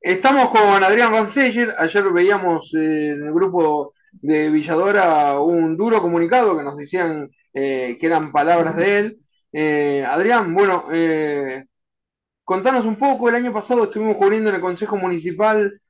Estamos con Adrián Gonseller. Ayer veíamos eh, en el grupo de Villadora un duro comunicado que nos decían eh, que eran palabras de él. Eh, Adrián, bueno, contanos un poco. El año pasado estuvimos cubriendo en el Consejo Municipal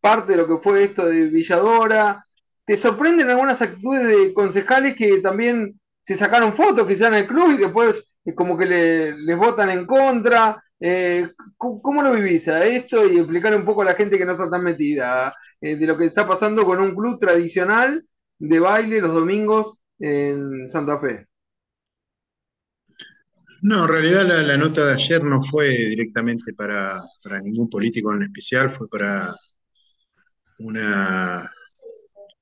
parte de lo que fue esto de Villadora. ¿Te sorprenden algunas actitudes de concejales que también se sacaron fotos que sean el club y después como que le- les votan en contra? Eh, ¿cómo, lo vivís a esto? Y explicar un poco a la gente que no está tan metida eh, de lo que está pasando con un club tradicional de baile los domingos en Santa Fe. No, en realidad la, nota de ayer no fue directamente para, para ningún político en especial, fue para una...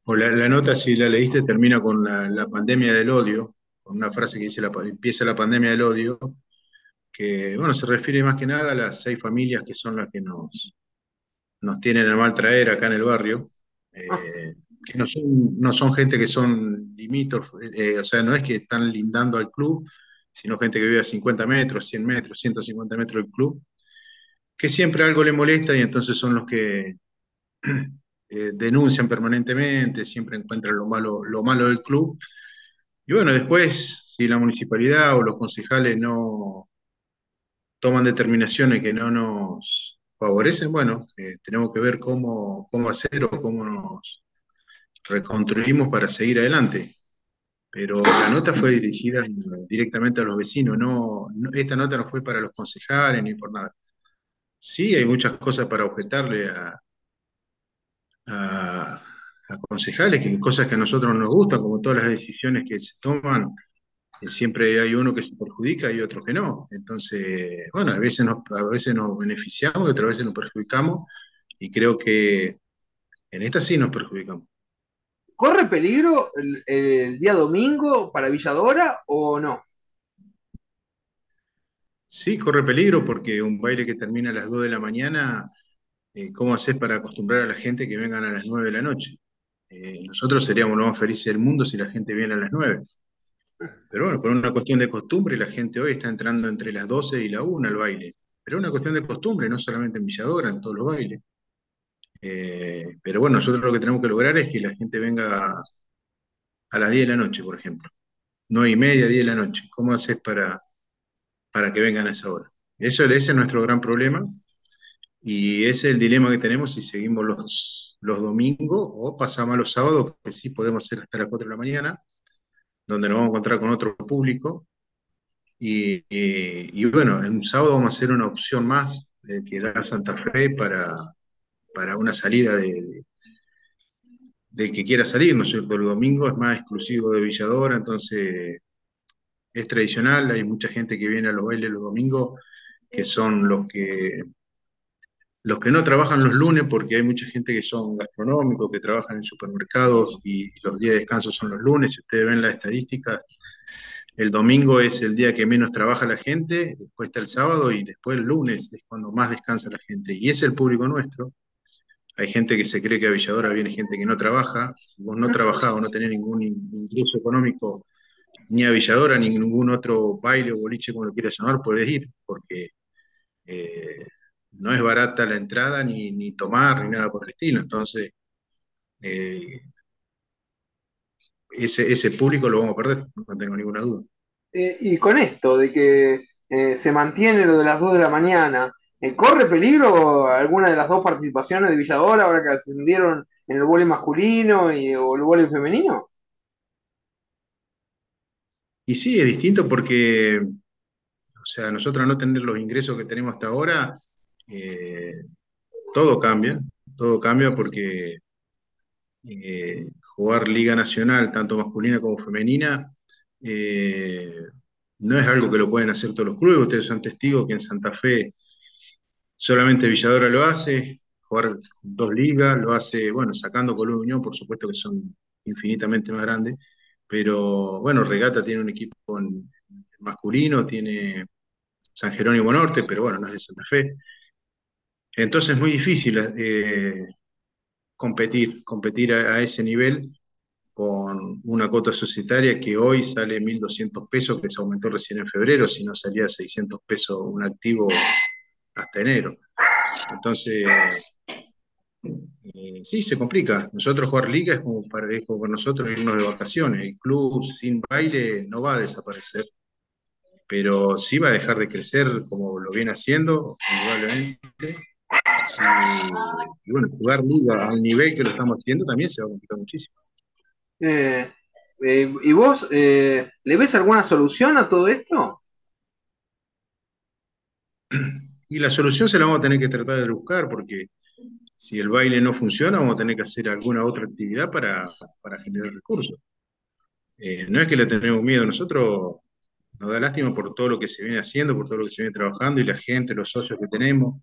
O la, la nota, si la leíste, termina con la, la pandemia del odio, con una frase que dice, la, empieza la pandemia del odio, que, bueno, se refiere más que nada a las seis familias que son las que nos, nos tienen a mal traer acá en el barrio, Ah, eh, que no son, no son gente que son limítrofes, eh, o sea, no es que están lindando al club, sino gente que vive a 50 metros, 100 metros, 150 metros del club, que siempre algo le molesta y entonces son los que eh, denuncian permanentemente, siempre encuentran lo malo, lo malo del club. Y bueno, después, si la municipalidad o los concejales no toman determinaciones que no nos favorecen, bueno, eh, tenemos que ver cómo, cómo hacer o cómo nos reconstruimos para seguir adelante. Pero la nota fue dirigida directamente a los vecinos, no, esta nota no fue para los concejales ni por nada. Sí, hay muchas cosas para objetarle a, a, concejales, que cosas que a nosotros nos gustan, como todas las decisiones que se toman, siempre hay uno que se perjudica y otro que no. Entonces, bueno, a veces nos, a veces nos beneficiamos y otras veces nos perjudicamos, y creo que en esta sí nos perjudicamos. ¿Corre peligro el, el día domingo para Villadora o no? Sí, corre peligro porque un baile que termina a las 2 de la mañana, eh, ¿cómo haces para acostumbrar a la gente que vengan a las 9 de la noche? Eh, nosotros seríamos los más felices del mundo si la gente viene a las 9. Pero bueno, por una cuestión de costumbre, la gente hoy está entrando entre las 12 y la una al baile. Pero es una cuestión de costumbre, no solamente en Villadora, en todos los bailes. Eh, pero bueno, nosotros lo que tenemos que lograr es que la gente venga a las 10 de la noche, por ejemplo. 9 y media, 10 de la noche. ¿Cómo haces para, para que vengan a esa hora? Eso, ese es nuestro gran problema y ese es el dilema que tenemos si seguimos los, los domingos o pasamos los sábados, que sí podemos hacer hasta las 4 de la mañana, donde nos vamos a encontrar con otro público Y, y- bueno, en sábado vamos a hacer una opción más eh, que da Santa Fe para, para una salida de, del que quiera salir, ¿no es cierto? El domingo es más exclusivo de Villadora, entonces es tradicional, hay mucha gente que viene a los bailes los domingos, que son los que, los que no trabajan los lunes, porque hay mucha gente que son gastronómicos, que trabajan en supermercados y los días de descanso son los lunes, si ustedes ven las estadísticas El domingo es el día que menos trabaja la gente, después está el sábado y después el lunes es cuando más descansa la gente. Y es el público nuestro. Hay gente que se cree que a Villadora viene gente que no trabaja. Si vos no trabajás o no tenés ningún in- ingreso económico ni a Villadora ni ningún otro baile o boliche, como lo quieras llamar, podés ir, porque eh, no es barata la entrada ni, ni tomar ni nada por el estilo. Entonces, eh, ese, ese público lo vamos a perder, no tengo ninguna duda. Eh, y con esto de que eh, se mantiene lo de las 2 de la mañana, ¿corre peligro alguna de las dos participaciones de Villadora ahora que ascendieron en el vóley masculino y, o el vóley femenino? Y sí, es distinto porque O sea, nosotros no tener los ingresos que tenemos hasta ahora, eh, todo cambia, todo cambia porque eh, jugar Liga Nacional, tanto masculina como femenina, eh, no es algo que lo pueden hacer todos los clubes. Ustedes son testigos que en Santa Fe solamente Villadora lo hace, jugar dos ligas, lo hace, bueno, sacando Colón Unión, por supuesto que son infinitamente más grandes, pero bueno, Regata tiene un equipo en- masculino, tiene San Jerónimo Norte, pero bueno, no es de Santa Fe. Entonces es muy difícil eh, competir, competir a, ese nivel con una cuota societaria que hoy sale 1.200 pesos, que se aumentó recién en febrero, si no salía 600 pesos un activo hasta enero. Entonces, eh, sí, se complica. Nosotros jugar liga es como para, es como nosotros irnos de vacaciones. El club sin baile no va a desaparecer, pero sí va a dejar de crecer como lo viene haciendo, indudablemente. Y, y bueno, jugar liga al nivel que lo estamos haciendo también se va a complicar muchísimo. Eh, eh, ¿y vos eh, le ves alguna solución a todo esto? Y la solución se la vamos a tener que tratar de buscar, porque si el baile no funciona, vamos a tener que hacer alguna otra actividad para, para generar recursos. Eh, no es que le tenemos miedo, nosotros nos da lástima por todo lo que se viene haciendo, por todo lo que se viene trabajando y la gente, los socios que tenemos,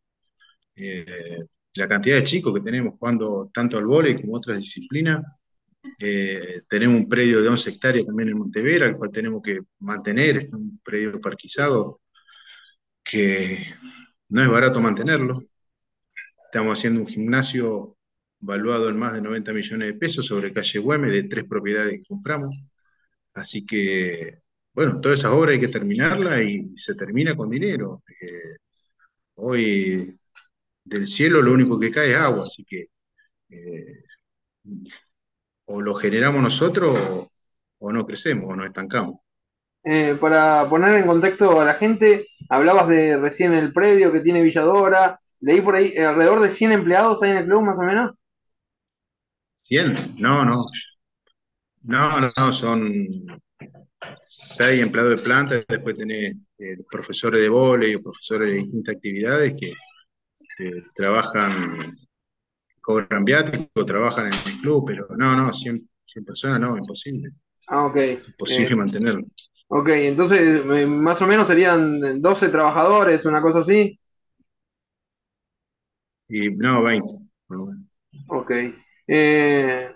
eh, la cantidad de chicos que tenemos jugando tanto al vóley como otras disciplinas. Eh, tenemos un predio de 11 hectáreas también en Montevera, el cual tenemos que mantener, es un predio parquizado que no es barato mantenerlo. Estamos haciendo un gimnasio valuado en más de 90 millones de pesos sobre calle Güemes, de tres propiedades que compramos. Así que, bueno, todas esas obras hay que terminarlas y se termina con dinero. Eh, hoy del cielo lo único que cae es agua, así que eh, o lo generamos nosotros o, o no crecemos o nos estancamos. Eh, para poner en contexto a la gente, hablabas de recién el predio que tiene Villadora, leí por ahí eh, alrededor de 100 empleados hay en el club más o menos. ¿100? No, no. No, no, son seis empleados de planta, después tenés eh, profesores de vóley o profesores de distintas actividades que, que trabajan, cobran viático, trabajan en el club, pero no, no, 100, 100 personas no, imposible. Ah, ok. Imposible Eh, mantenerlo. ok, entonces eh, más o menos serían 12 trabajadores, una cosa así. Y no, 20. por lo menos. Ok. Eh,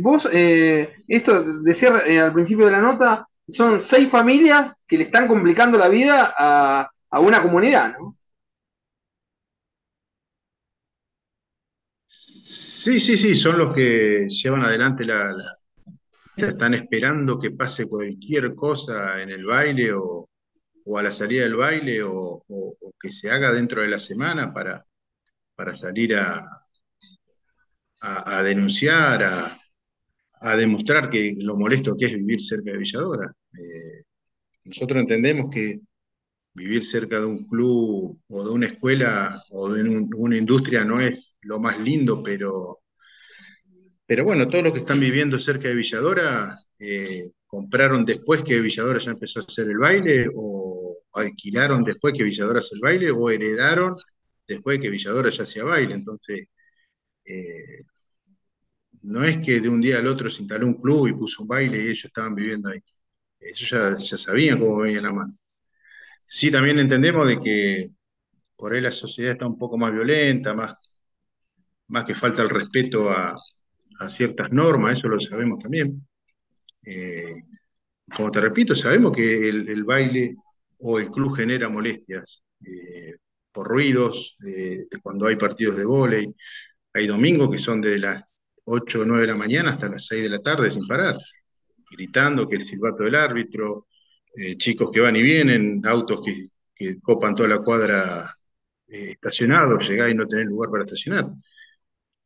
vos, eh, esto decía eh, al principio de la nota, son seis familias que le están complicando la vida a, a una comunidad, ¿no? Sí, sí, sí, son los que llevan adelante la, están esperando que pase cualquier cosa en el baile o, o a la salida del baile o, o- que se haga dentro de la semana para, para salir a, a- a denunciar, a, a demostrar que lo molesto que es vivir cerca de Villadora. Eh, nosotros entendemos que vivir cerca de un club o de una escuela o de un- una industria no es lo más lindo, pero Pero bueno, todos los que están viviendo cerca de Villadora, eh, compraron después que Villadora ya empezó a hacer el baile, o alquilaron después que Villadora hace el baile, o heredaron después que Villadora ya hacía baile. Entonces, eh, no es que de un día al otro se instaló un club y puso un baile y ellos estaban viviendo ahí. Ellos ya, ya sabían cómo venía la mano. Sí, también entendemos de que por ahí la sociedad está un poco más violenta, más, más que falta el respeto a, ciertas normas, eso lo sabemos también. Eh, como te repito, sabemos que el, baile o el club genera molestias eh, por ruidos, eh, cuando hay partidos de vóley, hay domingos que son de las 8 o 9 de la mañana hasta las 6 de la tarde sin parar, gritando que el silbato del árbitro, eh, chicos que van y vienen, autos que, que copan toda la cuadra eh, estacionados, llegás y no tenés lugar para estacionar.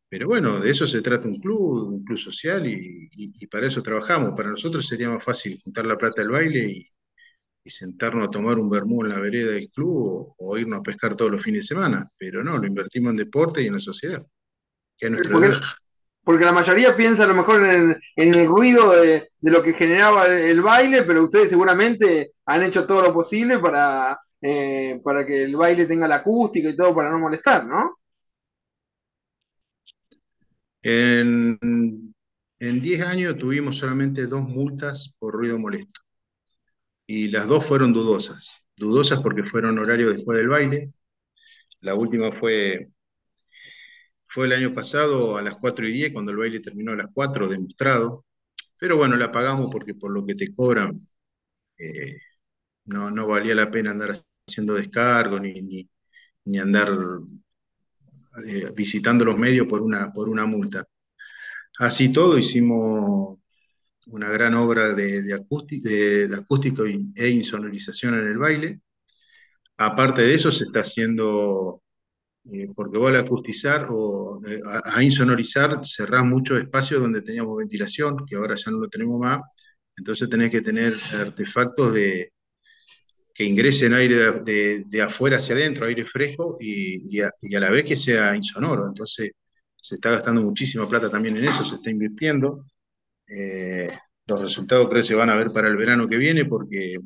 Pero bueno, de eso se trata un club, un club social y, y- y para eso trabajamos. Para nosotros sería más fácil juntar la plata del baile y, y sentarnos a tomar un vermú en la vereda del club o, o irnos a pescar todos los fines de semana. Pero no, lo invertimos en deporte y en la sociedad, que es Porque, la mayoría piensa a lo mejor en el, ruido de, lo que generaba el, baile, pero ustedes seguramente han hecho todo lo posible para, eh, para que el baile tenga la acústica y todo para no molestar, ¿no? En, en 10 años tuvimos solamente dos multas por ruido molesto y las dos fueron dudosas. Dudosas porque fueron horarios después del baile. La última fue Fue el año pasado a las 4 y 10, cuando el baile terminó a las 4, demostrado. Pero bueno, la pagamos porque por lo que te cobran eh, no, no valía la pena andar haciendo descargo ni, ni, ni andar eh, visitando los medios por una, por una multa. Así todo, hicimos una gran obra de, de, acústi- de- de acústico y- e insonorización en el baile. Aparte de eso, se está haciendo eh, porque vos al acustizar o eh, a, insonorizar cerrás muchos espacios donde teníamos ventilación, que ahora ya no lo tenemos más, entonces tenés que tener artefactos de, que ingresen aire de, afuera hacia adentro, aire fresco, y, a, la vez que sea insonoro. Entonces se está gastando muchísima plata también en eso, se está invirtiendo. Eh, los resultados creo que se van a ver para el verano que viene porque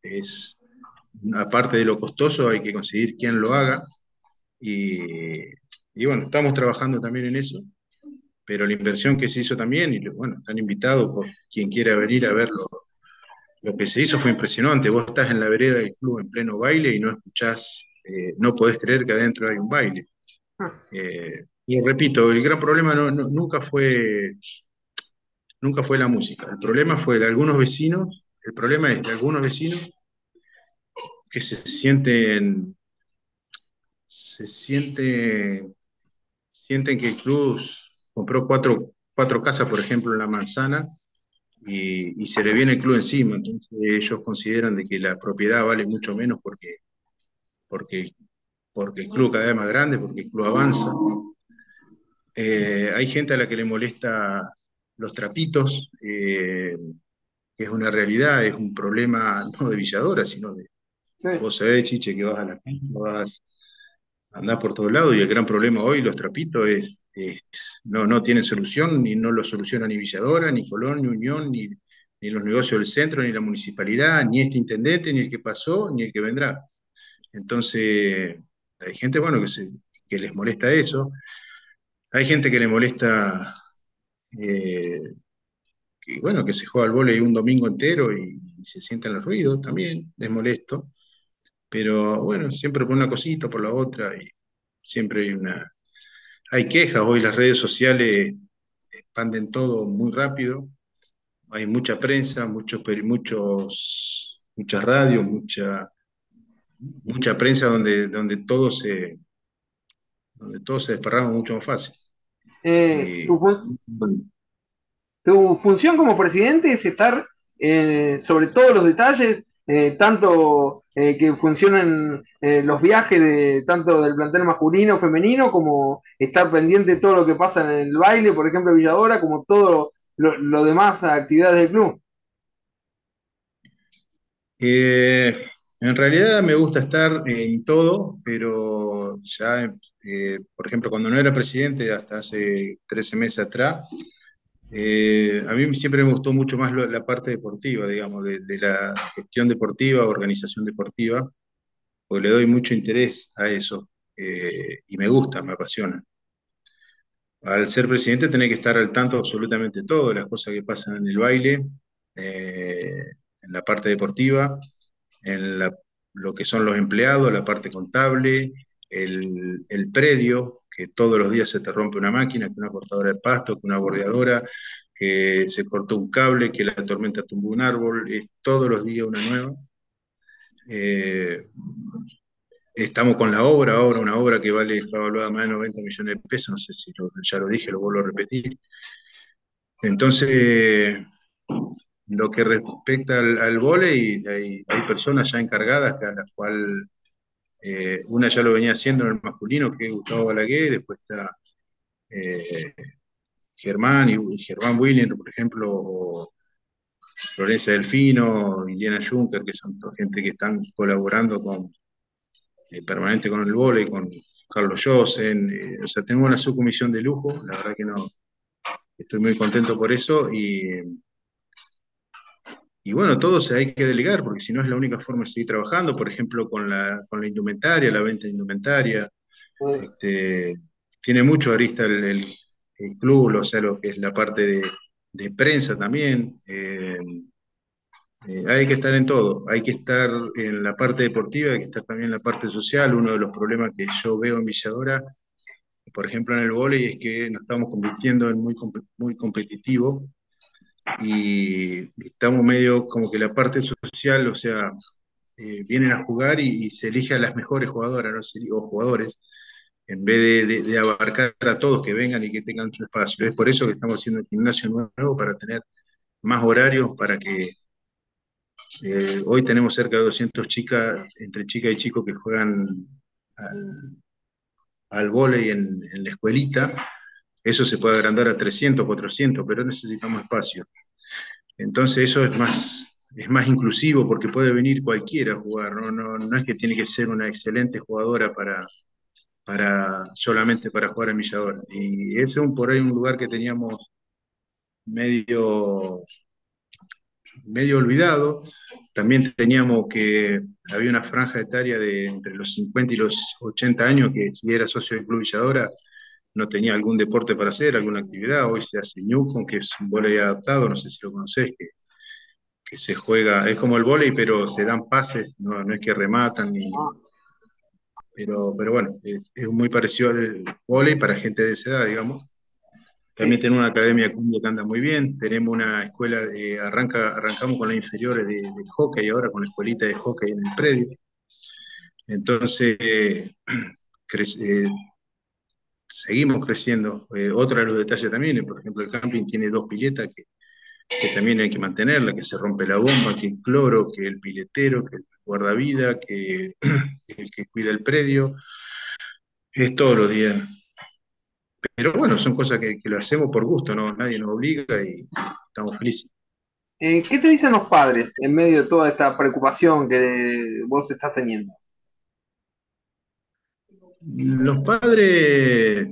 es, aparte de lo costoso, hay que conseguir quien lo haga. Y, bueno, estamos trabajando también en eso, pero la inversión que se hizo también, y bueno, están invitados por quien quiera venir a verlo. Lo que se hizo fue impresionante. Vos estás en la vereda del club en pleno baile y no escuchás, eh, no podés creer que adentro hay un baile. Ah. Eh, y repito, el gran problema nunca fue nunca fue la música. El problema fue de algunos vecinos, el problema es de algunos vecinos que se sienten, se siente, sienten que el club compró cuatro, cuatro casas, por ejemplo, en la manzana, y, se le viene el club encima. Entonces ellos consideran de que la propiedad vale mucho menos porque, porque, porque el club cada vez más grande, porque el club avanza. Eh, hay gente a la que le molesta los trapitos, eh, que es una realidad, es un problema no de Villadora, sino de, Vos sabés, Chiche, que vas a la vas andás por todos lados y el gran problema hoy, los trapitos, es, no, no tienen solución, ni no lo soluciona ni Villadora, ni Colón, ni Unión, ni, ni los negocios del centro, ni la municipalidad, ni este intendente, ni el que pasó, ni el que vendrá. Entonces, hay gente, bueno, que, que les molesta eso. Hay gente que le molesta eh, que, bueno, que se juega al vóley un domingo entero y, y se sientan los ruidos también, es molesto. Pero bueno, siempre por una cosita, por la otra, y siempre hay una... Hay quejas, hoy las redes sociales expanden todo muy rápido, hay mucha prensa, muchos, muchos, muchas radios, mucha, mucha prensa donde, donde todo se donde todo se desparrama mucho más fácil. Eh, tu, función como presidente es estar eh, sobre todos los detalles eh, tanto eh, que funcionen eh, los viajes tanto del plantel masculino, femenino, como estar pendiente de todo lo que pasa en el baile, por ejemplo, Villadora, como todo lo, demás actividades del club. en realidad me gusta estar en todo, pero ya, por ejemplo, cuando no era presidente, hasta hace 13 meses atrás, eh, a mí siempre me gustó mucho más la parte deportiva, digamos, de, la gestión deportiva, organización deportiva, porque le doy mucho interés a eso eh, y me gusta, me apasiona. Al ser presidente tenés que estar al tanto absolutamente todo, las cosas que pasan en el baile, eh, en la parte deportiva, en lo que son los empleados, la parte contable, el, el predio, que todos los días se te rompe una máquina, que una cortadora de pasto, que una bordeadora, que se cortó un cable, que la tormenta tumbó un árbol, es todos los días una nueva. Eh, estamos con la obra, ahora una obra que vale, está evaluada más de 90 millones de pesos, no sé si ya lo dije, lo vuelvo a repetir. Entonces, lo que respecta al, al volei, hay, hay, personas ya encargadas a las cuales eh, una ya lo venía haciendo en el masculino, que es Gustavo Balaguer, después está eh, Germán y Germán William, por ejemplo, o Florencia Delfino, Indiana Juncker, que son gente que están colaborando con eh, permanente con el vole, con Carlos Josen, o sea, tenemos una subcomisión de lujo, la verdad que no, estoy muy contento por eso y y bueno, todo se hay que delegar, porque si no es la única forma de seguir trabajando, por ejemplo, con la, con la indumentaria, la venta de indumentaria. Este, tiene mucho arista el, el, club, o sea, lo que es la parte de, de prensa también. Eh, eh, hay que estar en todo, hay que estar en la parte deportiva, hay que estar también en la parte social. Uno de los problemas que yo veo en Villadora, por ejemplo en el vóley, es que nos estamos convirtiendo en muy, muy competitivo y estamos medio como que la parte social, o sea, eh, vienen a jugar y, se elige a las mejores jugadoras ¿no? o jugadores, en vez de, abarcar a todos que vengan y que tengan su espacio. Es por eso que estamos haciendo el gimnasio nuevo, para tener más horarios, para que eh, hoy tenemos cerca de 200 chicas, entre chicas y chicos que juegan al vóley en, en la escuelita, eso se puede agrandar a 300, 400, pero necesitamos espacio. Entonces eso es más, es más inclusivo porque puede venir cualquiera a jugar, ¿no? No, no es que tiene que ser una excelente jugadora para, para solamente para jugar en Villadora. Y ese es un, por ahí un lugar que teníamos medio, medio olvidado. También teníamos que había una franja etaria de entre los 50 y los 80 años que si era socio del Club Villadora no tenía algún deporte para hacer, alguna actividad. Hoy se hace Newcom, que es un voleibol adaptado, no sé si lo conocés, que, que se juega, es como el voleibol, pero se dan pases, no, no es que rematan ni, pero, pero bueno, es, es muy parecido al voleibol para gente de esa edad, digamos. También tenemos una academia que anda muy bien, tenemos una escuela, de, arranca, arrancamos con las inferiores de, de, hockey ahora con la escuelita de hockey en el predio. Entonces, eh, crece, eh, seguimos creciendo. Eh, otro de los detalles también, por ejemplo, el camping tiene dos piletas que, también hay que mantenerla, que se rompe la bomba, que el cloro, que el piletero, que el guardavida, que el que cuida el predio. Es todos los días pero bueno, son cosas que, que, lo hacemos por gusto, ¿no? Nadie nos obliga y estamos felices. Eh, ¿Qué te dicen los padres en medio de toda esta preocupación que vos estás teniendo? Los padres,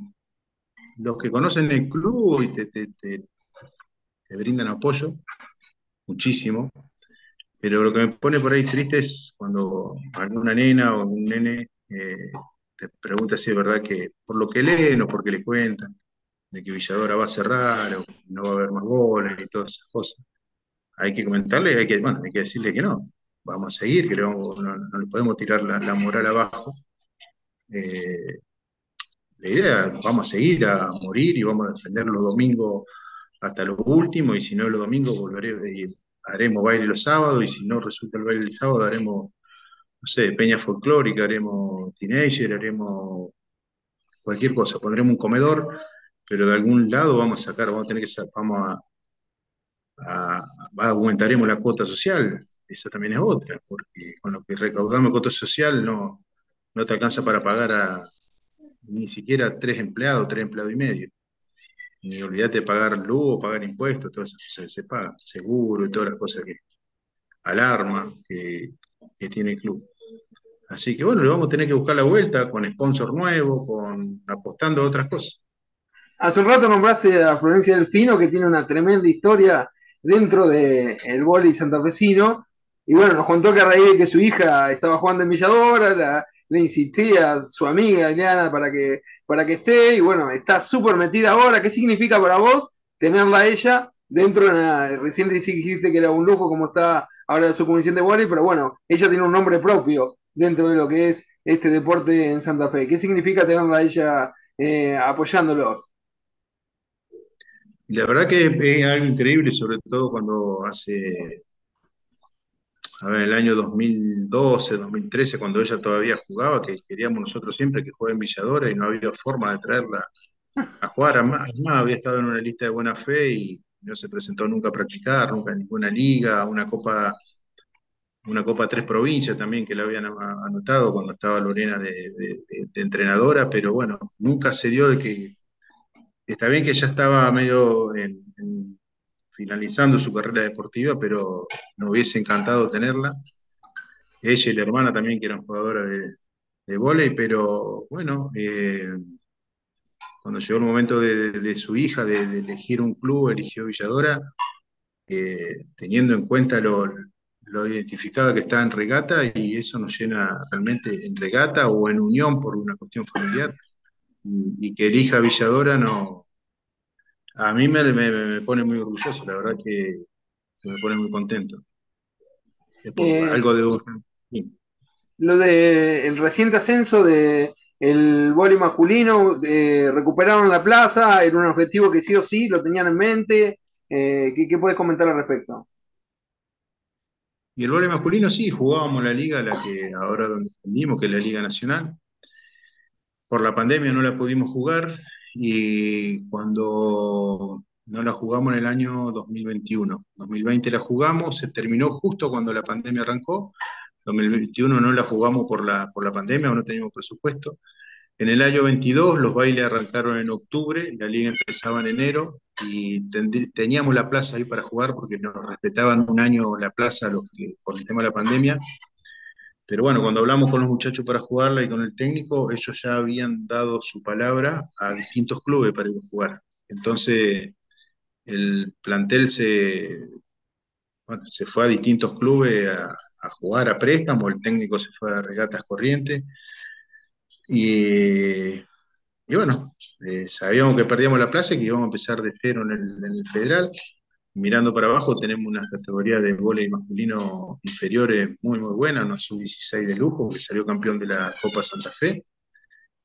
los que conocen el club y te, brindan apoyo, muchísimo, pero lo que me pone por ahí triste es cuando alguna nena o un nene eh, te pregunta si es verdad que por lo que leen o porque le cuentan, de que Villadora va a cerrar o no va a haber más goles y todas esas cosas. Hay que comentarle, hay que, bueno, hay que decirle que no, vamos a seguir, que no, le podemos tirar la, la moral abajo. Eh, la idea, vamos a seguir a morir y vamos a defender los domingos hasta los últimos, y si no los domingos volveré, y haremos baile los sábados, y si no resulta el baile el sábado, haremos no sé, peña folclórica, haremos teenager, haremos cualquier cosa, pondremos un comedor, pero de algún lado vamos a sacar, vamos a tener que vamos a, a aumentaremos la cuota social, esa también es otra, porque con lo que recaudamos cuota social no, no te alcanza para pagar a ni siquiera tres empleados, tres empleados y medio. Ni olvídate de pagar luz, pagar impuestos, todo eso se, se paga, seguro y todas las cosas que, alarma que, que tiene el club. Así que bueno, le vamos a tener que buscar la vuelta con sponsor nuevo, con apostando a otras cosas. Hace un rato nombraste a Florencia Delfino, que tiene una tremenda historia dentro del de boli santafesino. Y bueno, nos contó que a raíz de que su hija estaba jugando en Villadora, la, le insistía a su amiga Eliana para que, para que esté. Y bueno, está súper metida ahora. ¿Qué significa para vos tenerla a ella dentro de una. Recién dijiste que era un lujo como está ahora su comisión de vóley, pero bueno, ella tiene un nombre propio dentro de lo que es este deporte en Santa Fe. ¿Qué significa tenerla a ella eh, apoyándolos? La verdad que es algo increíble, sobre todo cuando hace, a ver, el año 2012, 2013, cuando ella todavía jugaba, que queríamos nosotros siempre que juegue en Villadora y no había forma de traerla a jugar. Además, había estado en una lista de buena fe y no se presentó nunca a practicar, nunca en ninguna liga, una copa una Copa Tres Provincias también que la habían anotado cuando estaba Lorena de, entrenadora, pero bueno, nunca se dio de que, está bien que ya estaba medio en, en, finalizando su carrera deportiva, pero nos hubiese encantado tenerla. Ella y la hermana también, que eran jugadoras de, de vóley, pero bueno, eh, cuando llegó el momento de, de su hija de, elegir un club, eligió Villadora, eh, teniendo en cuenta lo, lo identificada que está en regata y eso nos llena realmente en regata o en unión por una cuestión familiar. Y, y que elija Villadora no, a mí me, me, me, pone muy orgulloso, la verdad que, me pone muy contento. Eh, algo de... Sí. Lo de el reciente ascenso de el vóley masculino, eh, recuperaron la plaza, era un objetivo que sí o sí lo tenían en mente. Eh, ¿qué, ¿Qué puedes comentar al respecto? Y el vóley masculino sí, jugábamos la liga, la que ahora donde defendimos, que es la Liga Nacional. Por la pandemia no la pudimos jugar y cuando no la jugamos en el año 2021. 2020 la jugamos, se terminó justo cuando la pandemia arrancó. 2021 no la jugamos por la, por la pandemia no teníamos presupuesto. En el año 22 los bailes arrancaron en octubre, la liga empezaba en enero y teníamos la plaza ahí para jugar porque nos respetaban un año la plaza los que, por el tema de la pandemia. Pero bueno, cuando hablamos con los muchachos para jugarla y con el técnico, ellos ya habían dado su palabra a distintos clubes para ir a jugar. Entonces, el plantel se, se fue a distintos clubes a, jugar a préstamo, el técnico se fue a regatas corrientes. Y, y bueno, eh, sabíamos que perdíamos la plaza y que íbamos a empezar de cero en el federal. Mirando para abajo tenemos una categoría de voleibol masculino inferiores muy muy buena, una sub-16 de lujo que salió campeón de la Copa Santa Fe.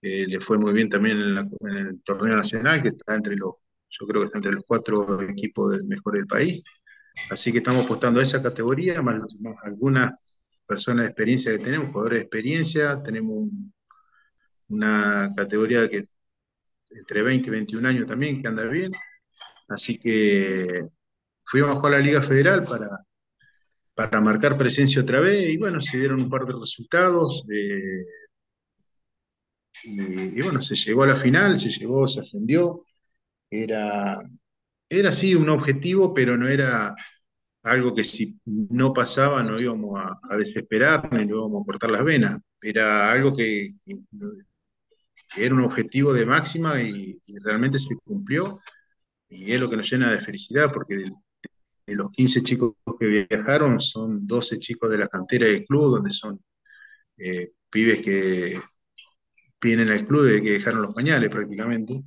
Eh, le fue muy bien también en, la, en, el torneo nacional, que está entre los, yo creo que está entre los cuatro equipos del mejor del país. Así que estamos apostando a esa categoría, más, más algunas personas de experiencia que tenemos, jugadores de experiencia, tenemos un, una categoría que entre 20 y 21 años también, que anda bien. Así que fuimos a jugar a la Liga Federal para, para marcar presencia otra vez y bueno, se dieron un par de resultados. Eh, y, bueno, se llegó a la final, se llegó, se ascendió. Era, era sí un objetivo, pero no era algo que si no pasaba no íbamos a, a desesperar ni íbamos a cortar las venas. Era algo que, era un objetivo de máxima y, realmente se cumplió y es lo que nos llena de felicidad porque los 15 chicos que viajaron son 12 chicos de la cantera del club donde son eh, pibes que vienen al club de que dejaron los pañales prácticamente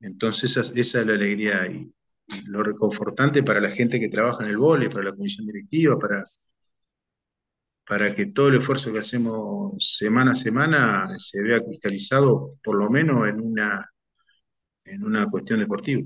entonces esa, es la alegría y, y, lo reconfortante para la gente que trabaja en el vole, para la comisión directiva, para, para que todo el esfuerzo que hacemos semana a semana se vea cristalizado, por lo menos en una, en una cuestión deportiva.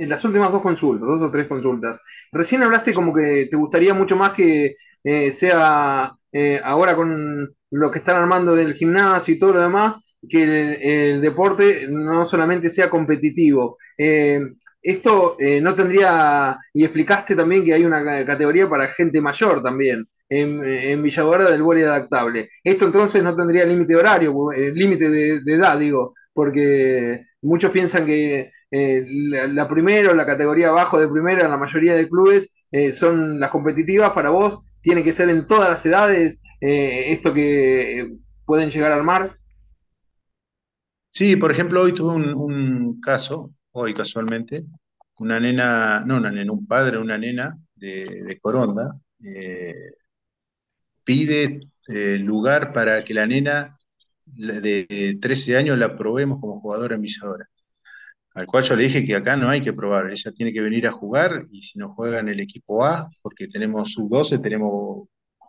En las últimas dos consultas, dos o tres consultas. Recién hablaste como que te gustaría mucho más que eh, sea eh, ahora con lo que están armando del gimnasio y todo lo demás, que el, deporte no solamente sea competitivo. Eh, esto no tendría, y explicaste también que hay una categoría para gente mayor también en, en del boli adaptable. Esto entonces no tendría límite horario, límite de, edad, digo, porque muchos piensan que eh, la, primera o la categoría abajo de primera, la mayoría de clubes eh, son las competitivas. Para vos, tiene que ser en todas las edades eh, esto que pueden llegar al mar. Sí, por ejemplo, hoy tuve un, caso, hoy casualmente, una nena, no una nena, un padre, una nena de, Coronda, pide lugar para que la nena de 13 años la probemos como jugadora en Villadora. Al cual yo le dije que acá no hay que probar, ella tiene que venir a jugar y si no juega en el equipo A, porque tenemos sub-12, tenemos,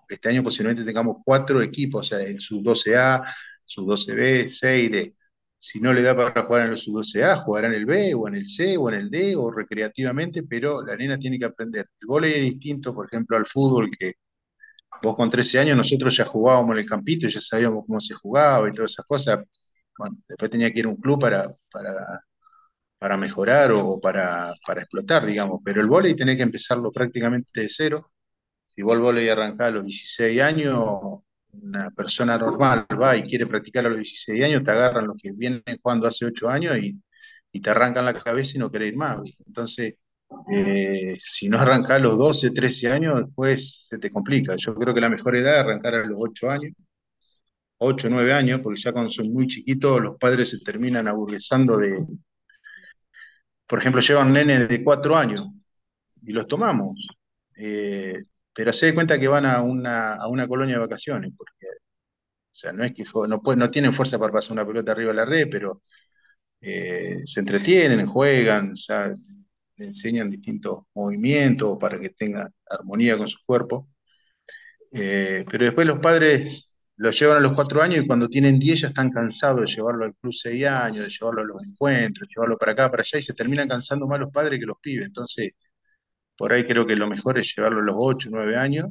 este año posiblemente tengamos cuatro equipos, o sea, el sub-12A, sub-12B, 6D. Si no le da para jugar en el sub-12A, jugará en el B o en el C o en el D o recreativamente, pero la nena tiene que aprender. El vóley es distinto, por ejemplo, al fútbol que Vos con 13 años nosotros ya jugábamos en el campito, ya sabíamos cómo se jugaba y todas esas cosas. Bueno, después tenía que ir a un club para, para, para mejorar o para, para explotar, digamos. Pero el vóley tenés que empezarlo prácticamente de cero. Si vos el vóley arrancás a los 16 años, una persona normal va y quiere practicar a los 16 años, te agarran los que vienen jugando hace 8 años y, y te arrancan la cabeza y no querés ir más. Entonces, eh, si no arrancás a los 12, 13 años, después se te complica. Yo creo que la mejor edad es arrancar a los 8 años, 8, 9 años, porque ya cuando son muy chiquitos los padres se terminan aburguesando de, por ejemplo, llevan nenes de 4 años y los tomamos, eh, pero se da cuenta que van a una, a una colonia de vacaciones, porque, o sea, no es que no, pueden, no tienen fuerza para pasar una pelota arriba de la red, pero eh, se entretienen, juegan, ya le enseñan distintos movimientos para que tenga armonía con su cuerpo. Eh, pero después los padres los llevan a los cuatro años y cuando tienen diez ya están cansados de llevarlo al club seis años, de llevarlo a los encuentros, de llevarlo para acá, para allá, y se terminan cansando más los padres que los pibes. Entonces, por ahí creo que lo mejor es llevarlo a los ocho, nueve años.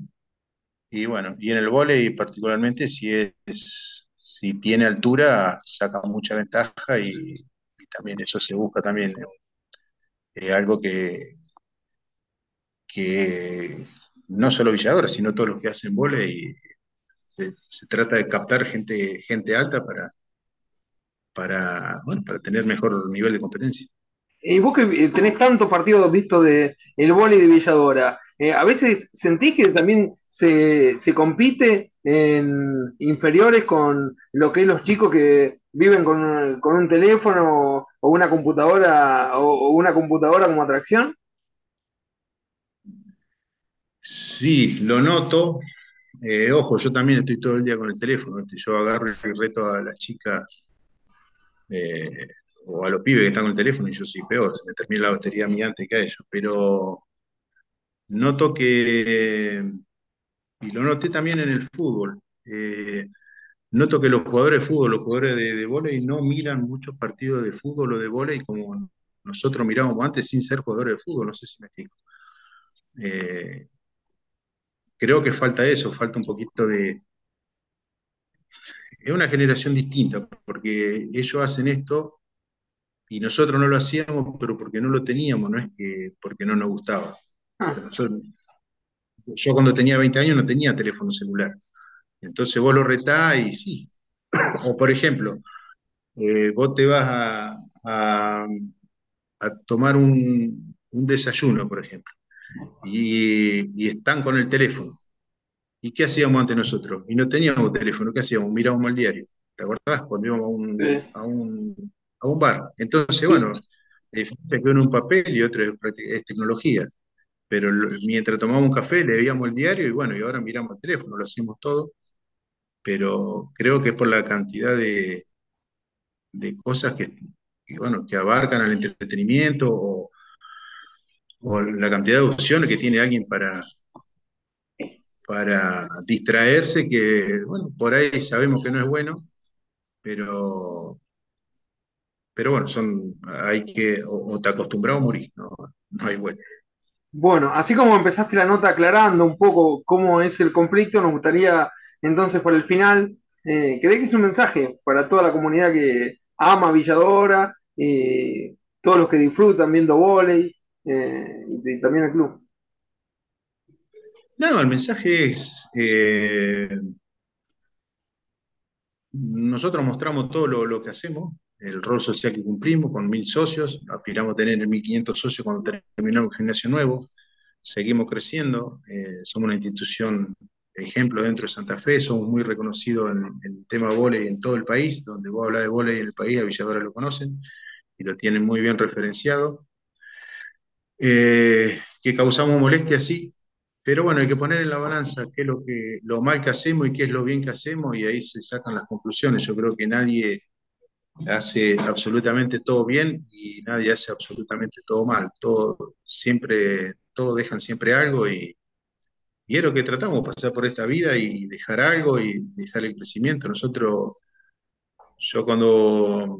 Y bueno, y en el vóley particularmente si es, si tiene altura, saca mucha ventaja y, también eso se busca también eh, algo que, que no solo Villadora, sino todos los que hacen vole y se, se, trata de captar gente, gente alta para, para, bueno, para tener mejor nivel de competencia. Y vos que eh, tenés tantos partidos vistos de el vóley de Villadora, eh, ¿a veces sentís que también se, se compite en inferiores con lo que es los chicos que viven con, con un teléfono o una computadora o una computadora como atracción? Sí, lo noto. Eh, ojo, yo también estoy todo el día con el teléfono. Yo agarro y reto a las chicas eh, o a los pibes que están con el teléfono y yo soy peor, se me termina la batería a mí antes que a ellos. Pero noto que, y lo noté también en el fútbol, eh, noto que los jugadores de fútbol, los jugadores de, de no miran muchos partidos de fútbol o de vóley como nosotros mirábamos antes sin ser jugadores de fútbol, no sé si me explico. Creo que falta eso, falta un poquito de... Es una generación distinta, porque ellos hacen esto y nosotros no lo hacíamos, pero porque no lo teníamos, no es que porque no nos gustaba. Ah, Nosotros- yo cuando tenía 20 años no tenía teléfono celular. Entonces vos lo retás y sí. O por ejemplo, eh, vos te vas a, a- a tomar un, un desayuno, por ejemplo, y, y están con el teléfono. ¿Y qué hacíamos antes nosotros? Y no teníamos teléfono, ¿qué hacíamos? Mirábamos el diario. ¿Te acordás? Cuando íbamos a un, sí. a un, a un bar. Entonces, bueno, la diferencia es que uno un papel y otro es, es tecnología. Pero lo- mientras tomábamos un café, leíamos el diario y bueno, y ahora miramos el teléfono, lo hacemos todo. Pero creo que es por la cantidad de, de cosas que, que, bueno, que abarcan al entretenimiento o, o la cantidad de opciones que tiene alguien para, para distraerse, que bueno, por ahí sabemos que no es bueno, pero, pero bueno, son, hay que, o, te acostumbras o morís, no, no hay bueno. Bueno, así como empezaste la nota aclarando un poco cómo es el conflicto, nos gustaría entonces para el final eh, que dejes un mensaje para toda la comunidad que ama Villadora, y todos los que disfrutan viendo vóley eh, y, también el club. No, el mensaje es, eh, nosotros mostramos todo lo, lo que hacemos, el rol social que cumplimos con mil socios, aspiramos a tener 1.500 socios cuando terminamos el gimnasio nuevo, seguimos creciendo, eh, somos una institución ejemplo dentro de Santa Fe, somos muy reconocidos en, el tema vóley en todo el país, donde vos hablas de vóley en el país, a Villadora lo conocen y lo tienen muy bien referenciado. Eh, que causamos molestia, sí, pero bueno, hay que poner en la balanza qué es lo mal que hacemos y qué es lo bien que hacemos, y ahí se sacan las conclusiones. Yo creo que nadie hace absolutamente todo bien y nadie hace absolutamente todo mal. Todo, siempre, todos dejan siempre algo y, y es lo que tratamos, pasar por esta vida y dejar algo y dejar el crecimiento. Nosotros, yo cuando,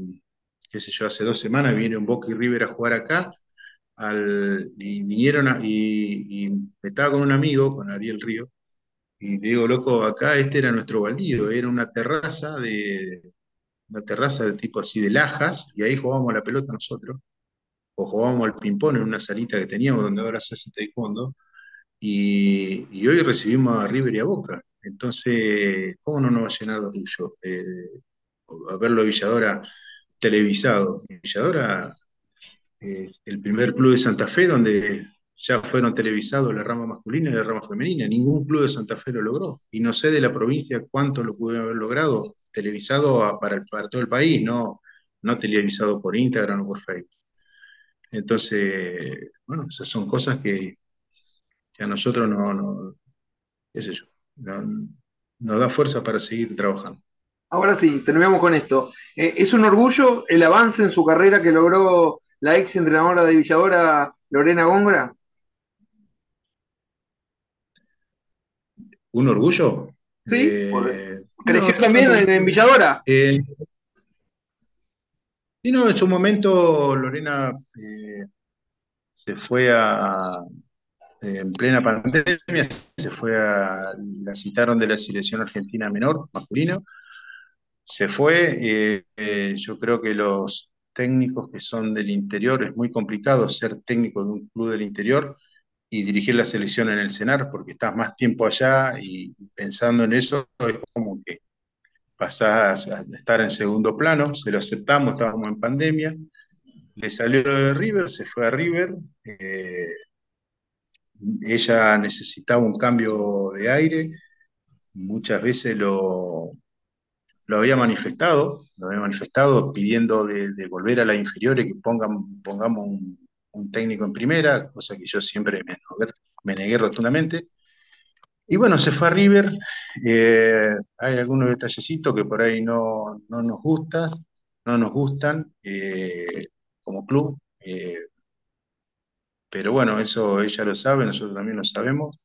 qué sé yo, hace dos semanas vine un Boca y River a jugar acá, al, y vinieron a- y, estaba con un amigo, con Ariel Río, y digo, loco, acá este era nuestro baldío, era una terraza de, una terraza de tipo así de lajas, y ahí jugábamos la pelota nosotros, o jugábamos al ping-pong en una salita que teníamos donde ahora se hace taekwondo, y, y hoy recibimos a River y a Boca. Entonces, ¿cómo no nos va a llenar de orgullo eh, a verlo a Villadora televisado? Villadora el primer club de Santa Fe donde ya fueron televisados la rama masculina y la rama femenina. Ningún club de Santa Fe lo logró. Y no sé de la provincia cuánto lo pudieron haber logrado, televisado para todo el país, no, no televisado por Instagram o por Facebook. Entonces, bueno, esas son cosas que, que a nosotros no, no, qué sé yo, no- nos da fuerza para seguir trabajando. Ahora sí, terminamos con esto. Eh, es un orgullo el avance en su carrera que logró la ex entrenadora de Villadora, Lorena Góngora. ¿Un orgullo? ¿Sí? Eh, creció no, también no, en, en Villadora. eh, sí, no, en su momento Lorena eh, se fue a, en plena pandemia, se fue a, la citaron de la selección argentina menor, masculina, se fue, eh, eh, yo creo que los técnicos que son del interior, es muy complicado ser técnico de un club del interior y dirigir la selección en el CENAR, porque estás más tiempo allá y pensando en eso es como que pasás a estar en segundo plano, se lo aceptamos, estábamos en pandemia, le salió de River, se fue a River, eh, ella necesitaba un cambio de aire, muchas veces lo, lo había manifestado, lo había manifestado pidiendo de, volver a las inferiores que pongan, pongamos un, técnico en primera, cosa que yo siempre me, negué rotundamente. Y bueno, se fue a River, eh, hay algunos detallecitos que por ahí no, nos gustan, no nos gustan eh, como club, eh, pero bueno, eso ella lo sabe, nosotros también lo sabemos.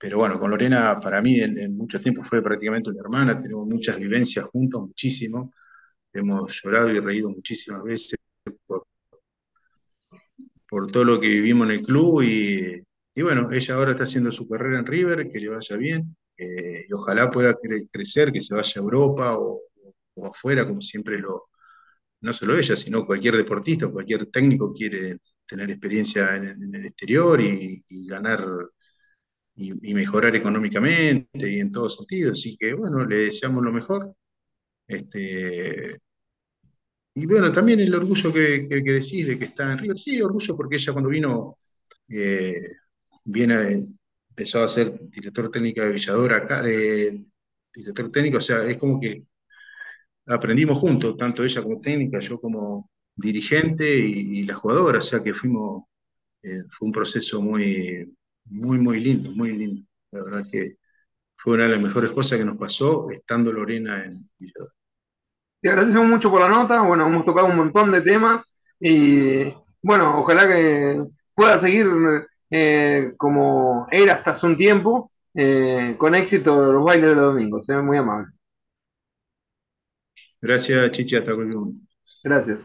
Pero bueno, con Lorena para mí en, mucho tiempo fue prácticamente una hermana, tenemos muchas vivencias juntos, muchísimo. Hemos llorado y reído muchísimas veces por, todo lo que vivimos en el club y, bueno, ella ahora está haciendo su carrera en River, que le vaya bien eh, y ojalá pueda crecer, que se vaya a Europa o, afuera, como siempre lo, no solo ella, sino cualquier deportista, cualquier técnico quiere tener experiencia en, el exterior y ganar y, mejorar económicamente y en todos sentidos. Así que bueno, le deseamos lo mejor. Este, y bueno, también el orgullo que, que, decís de que está en River, sí, orgullo porque ella cuando vino, eh, viene, empezó a ser director técnico de Villador acá, de director técnico, o sea, es como que aprendimos juntos, tanto ella como técnica, yo como dirigente y, la jugadora, o sea que fuimos, eh, fue un proceso muy, muy, muy lindo, muy lindo. La verdad que fue una de las mejores cosas que nos pasó estando Lorena en Villador. Te agradecemos mucho por la nota, bueno, hemos tocado un montón de temas y bueno, ojalá que pueda seguir eh, como era hasta hace un tiempo, eh, con éxito los bailes de los domingos, se muy amable. Gracias, Chichi, hasta luego. Gracias.